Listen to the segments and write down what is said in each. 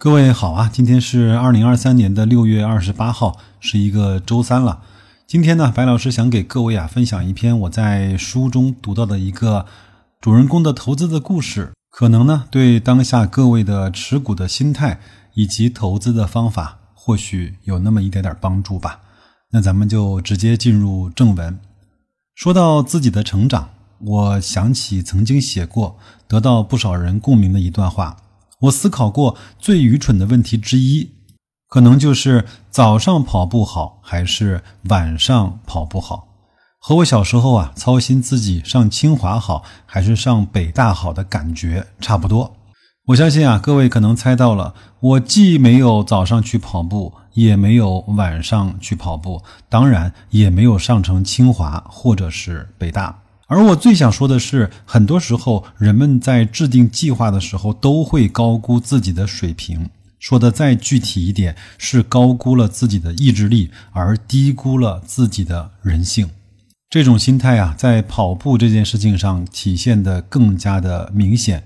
各位好啊，今天是二零二三年的六月二十八号，是一个周三了。今天呢，白老师想给各位啊分享一篇我在书中读到的一个主人公的投资的故事，可能呢对当下各位的持股的心态以及投资的方法，或许有那么一点点帮助吧。那咱们就直接进入正文。说到自己的成长，我想起曾经写过，得到不少人共鸣的一段话。我思考过最愚蠢的问题之一，可能就是早上跑步好还是晚上跑步好，和我小时候啊操心自己上清华好还是上北大好的感觉差不多。我相信啊，各位可能猜到了，我既没有早上去跑步，也没有晚上去跑步，当然也没有上成清华或者是北大。而我最想说的是，很多时候人们在制定计划的时候都会高估自己的水平。说的再具体一点，是高估了自己的意志力，而低估了自己的人性。这种心态啊，在跑步这件事情上体现的更加的明显。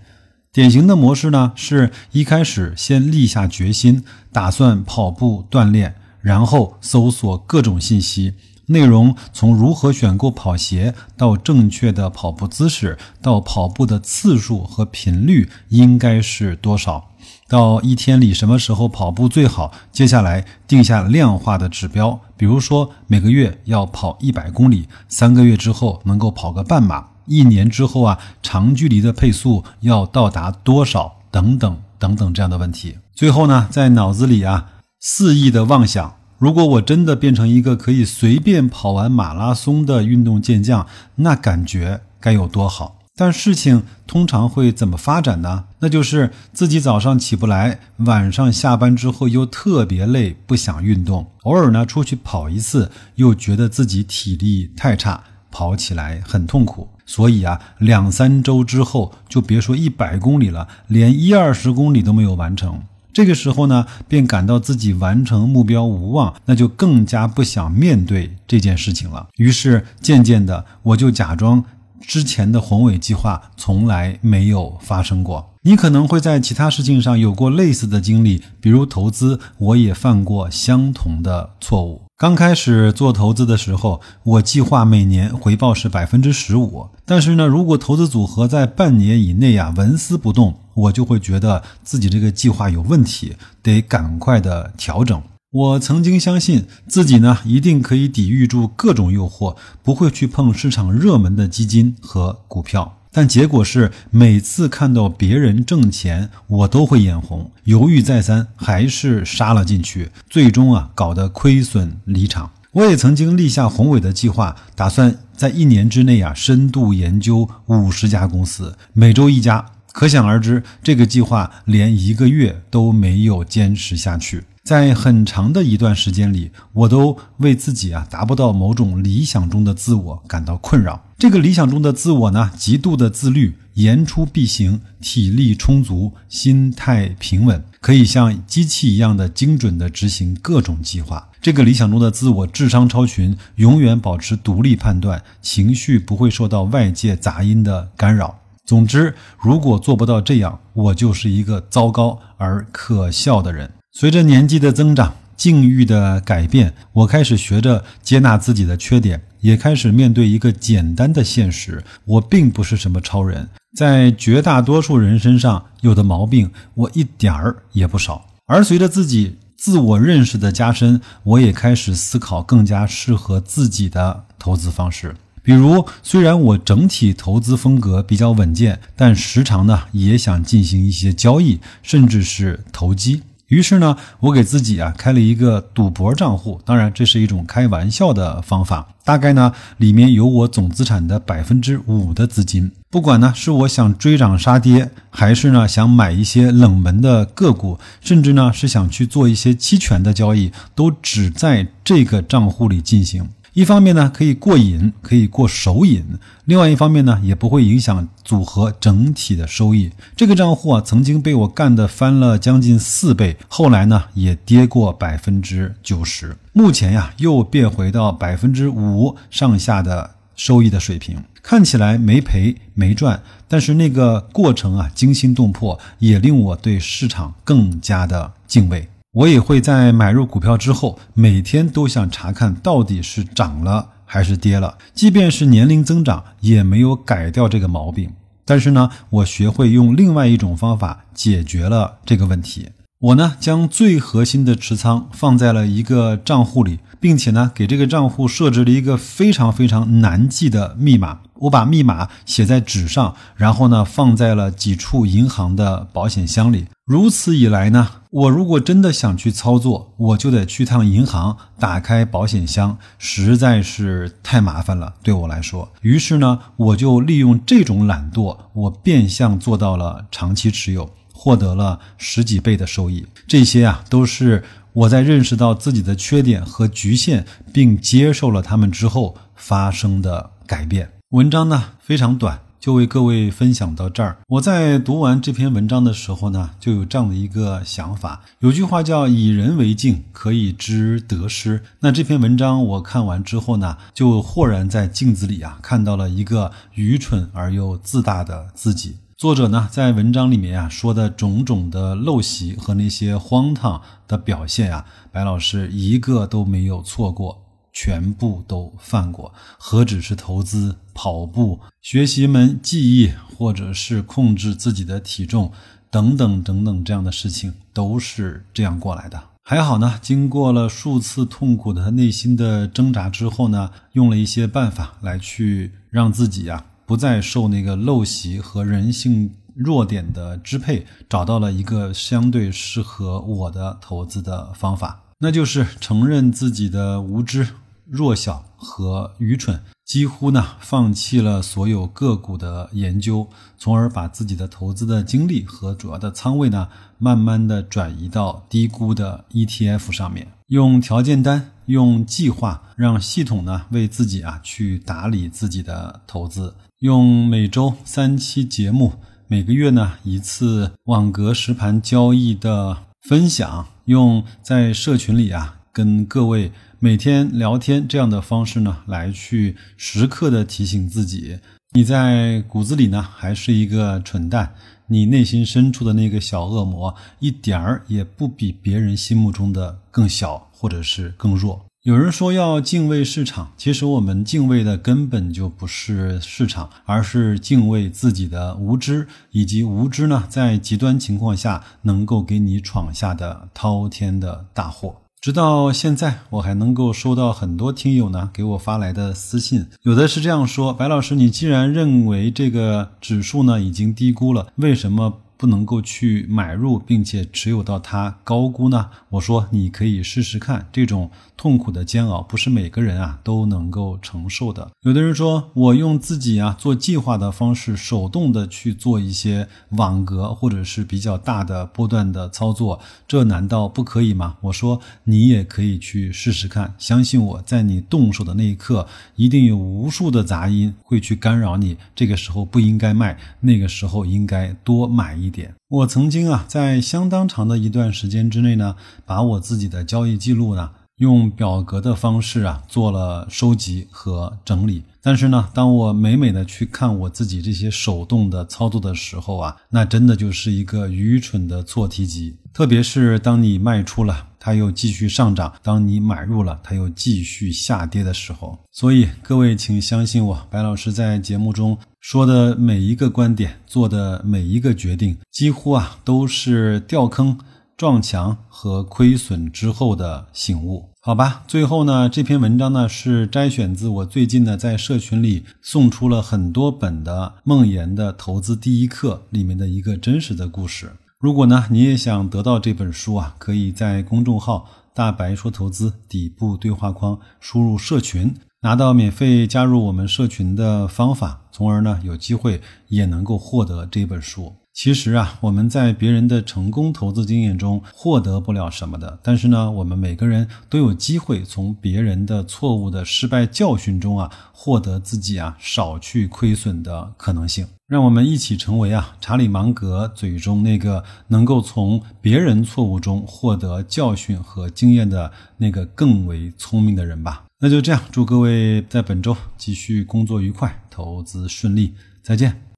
典型的模式呢，是一开始先立下决心，打算跑步锻炼，然后搜索各种信息。内容从如何选购跑鞋，到正确的跑步姿势，到跑步的次数和频率应该是多少，到一天里什么时候跑步最好。接下来定下量化的指标，比如说每个月要跑一百公里，三个月之后能够跑个半马，一年之后啊长距离的配速要到达多少，等等等等这样的问题。最后呢，在脑子里啊肆意的妄想。如果我真的变成一个可以随便跑完马拉松的运动健将，那感觉该有多好！但事情通常会怎么发展呢？那就是自己早上起不来，晚上下班之后又特别累，不想运动。偶尔呢出去跑一次，又觉得自己体力太差，跑起来很痛苦。所以啊，两三周之后，就别说一百公里了，连一二十公里都没有完成。这个时候呢，便感到自己完成目标无望，那就更加不想面对这件事情了。于是渐渐的，我就假装之前的宏伟计划从来没有发生过。你可能会在其他事情上有过类似的经历，比如投资，我也犯过相同的错误。刚开始做投资的时候，我计划每年回报是百分之十五，但是呢，如果投资组合在半年以内呀纹丝不动，我就会觉得自己这个计划有问题，得赶快的调整。我曾经相信自己呢，一定可以抵御住各种诱惑，不会去碰市场热门的基金和股票。但结果是，每次看到别人挣钱，我都会眼红，犹豫再三，还是杀了进去，最终啊，搞得亏损离场。我也曾经立下宏伟的计划，打算在一年之内啊，深度研究五十家公司，每周一家。可想而知，这个计划连一个月都没有坚持下去。在很长的一段时间里，我都为自己啊达不到某种理想中的自我感到困扰。这个理想中的自我呢，极度的自律，言出必行，体力充足，心态平稳，可以像机器一样的精准的执行各种计划。这个理想中的自我智商超群，永远保持独立判断，情绪不会受到外界杂音的干扰。总之，如果做不到这样，我就是一个糟糕而可笑的人。随着年纪的增长，境遇的改变，我开始学着接纳自己的缺点，也开始面对一个简单的现实：我并不是什么超人，在绝大多数人身上有的毛病，我一点儿也不少。而随着自己自我认识的加深，我也开始思考更加适合自己的投资方式。比如，虽然我整体投资风格比较稳健，但时常呢也想进行一些交易，甚至是投机。于是呢，我给自己啊开了一个赌博账户，当然这是一种开玩笑的方法。大概呢，里面有我总资产的百分之五的资金。不管呢是我想追涨杀跌，还是呢想买一些冷门的个股，甚至呢是想去做一些期权的交易，都只在这个账户里进行。一方面呢可以过瘾，可以过手瘾；另外一方面呢也不会影响组合整体的收益。这个账户啊曾经被我干的翻了将近四倍，后来呢也跌过百分之九十，目前呀又变回到百分之五上下的收益的水平。看起来没赔没赚，但是那个过程啊惊心动魄，也令我对市场更加的敬畏。我也会在买入股票之后，每天都想查看到底是涨了还是跌了，即便是年龄增长，也没有改掉这个毛病。但是呢，我学会用另外一种方法解决了这个问题。我呢，将最核心的持仓放在了一个账户里，并且呢，给这个账户设置了一个非常非常难记的密码。我把密码写在纸上，然后呢，放在了几处银行的保险箱里。如此以来呢，我如果真的想去操作，我就得去趟银行，打开保险箱，实在是太麻烦了，对我来说。于是呢，我就利用这种懒惰，我变相做到了长期持有。获得了十几倍的收益，这些啊都是我在认识到自己的缺点和局限，并接受了他们之后发生的改变。文章呢非常短，就为各位分享到这儿。我在读完这篇文章的时候呢，就有这样的一个想法。有句话叫“以人为镜，可以知得失”。那这篇文章我看完之后呢，就豁然在镜子里啊看到了一个愚蠢而又自大的自己。作者呢，在文章里面啊说的种种的陋习和那些荒唐的表现啊，白老师一个都没有错过，全部都犯过。何止是投资、跑步、学习门技艺，或者是控制自己的体重等等等等这样的事情，都是这样过来的。还好呢，经过了数次痛苦的内心的挣扎之后呢，用了一些办法来去让自己呀。不再受那个陋习和人性弱点的支配，找到了一个相对适合我的投资的方法，那就是承认自己的无知、弱小和愚蠢，几乎呢放弃了所有个股的研究，从而把自己的投资的精力和主要的仓位呢，慢慢的转移到低估的 ETF 上面，用条件单，用计划，让系统呢为自己啊去打理自己的投资。用每周三期节目，每个月呢一次网格实盘交易的分享，用在社群里啊跟各位每天聊天这样的方式呢，来去时刻的提醒自己，你在骨子里呢还是一个蠢蛋，你内心深处的那个小恶魔一点儿也不比别人心目中的更小，或者是更弱。有人说要敬畏市场，其实我们敬畏的根本就不是市场，而是敬畏自己的无知，以及无知呢在极端情况下能够给你闯下的滔天的大祸。直到现在，我还能够收到很多听友呢给我发来的私信，有的是这样说：“白老师，你既然认为这个指数呢已经低估了，为什么？”不能够去买入并且持有到它高估呢？我说你可以试试看，这种痛苦的煎熬不是每个人啊都能够承受的。有的人说我用自己啊做计划的方式，手动的去做一些网格或者是比较大的波段的操作，这难道不可以吗？我说你也可以去试试看，相信我在你动手的那一刻，一定有无数的杂音会去干扰你。这个时候不应该卖，那个时候应该多买一。点，我曾经啊，在相当长的一段时间之内呢，把我自己的交易记录呢，用表格的方式啊，做了收集和整理。但是呢，当我每每的去看我自己这些手动的操作的时候啊，那真的就是一个愚蠢的错题集。特别是当你卖出了，它又继续上涨；当你买入了，它又继续下跌的时候。所以各位，请相信我，白老师在节目中。说的每一个观点，做的每一个决定，几乎啊都是掉坑、撞墙和亏损之后的醒悟。好吧，最后呢，这篇文章呢是摘选自我最近呢在社群里送出了很多本的《梦岩的投资第一课》里面的一个真实的故事。如果呢你也想得到这本书啊，可以在公众号“大白说投资”底部对话框输入“社群”。拿到免费加入我们社群的方法，从而呢有机会也能够获得这本书。其实啊，我们在别人的成功投资经验中获得不了什么的，但是呢，我们每个人都有机会从别人的错误的失败教训中啊，获得自己啊少去亏损的可能性。让我们一起成为啊查理芒格嘴中那个能够从别人错误中获得教训和经验的那个更为聪明的人吧。那就这样，祝各位在本周继续工作愉快，投资顺利，再见。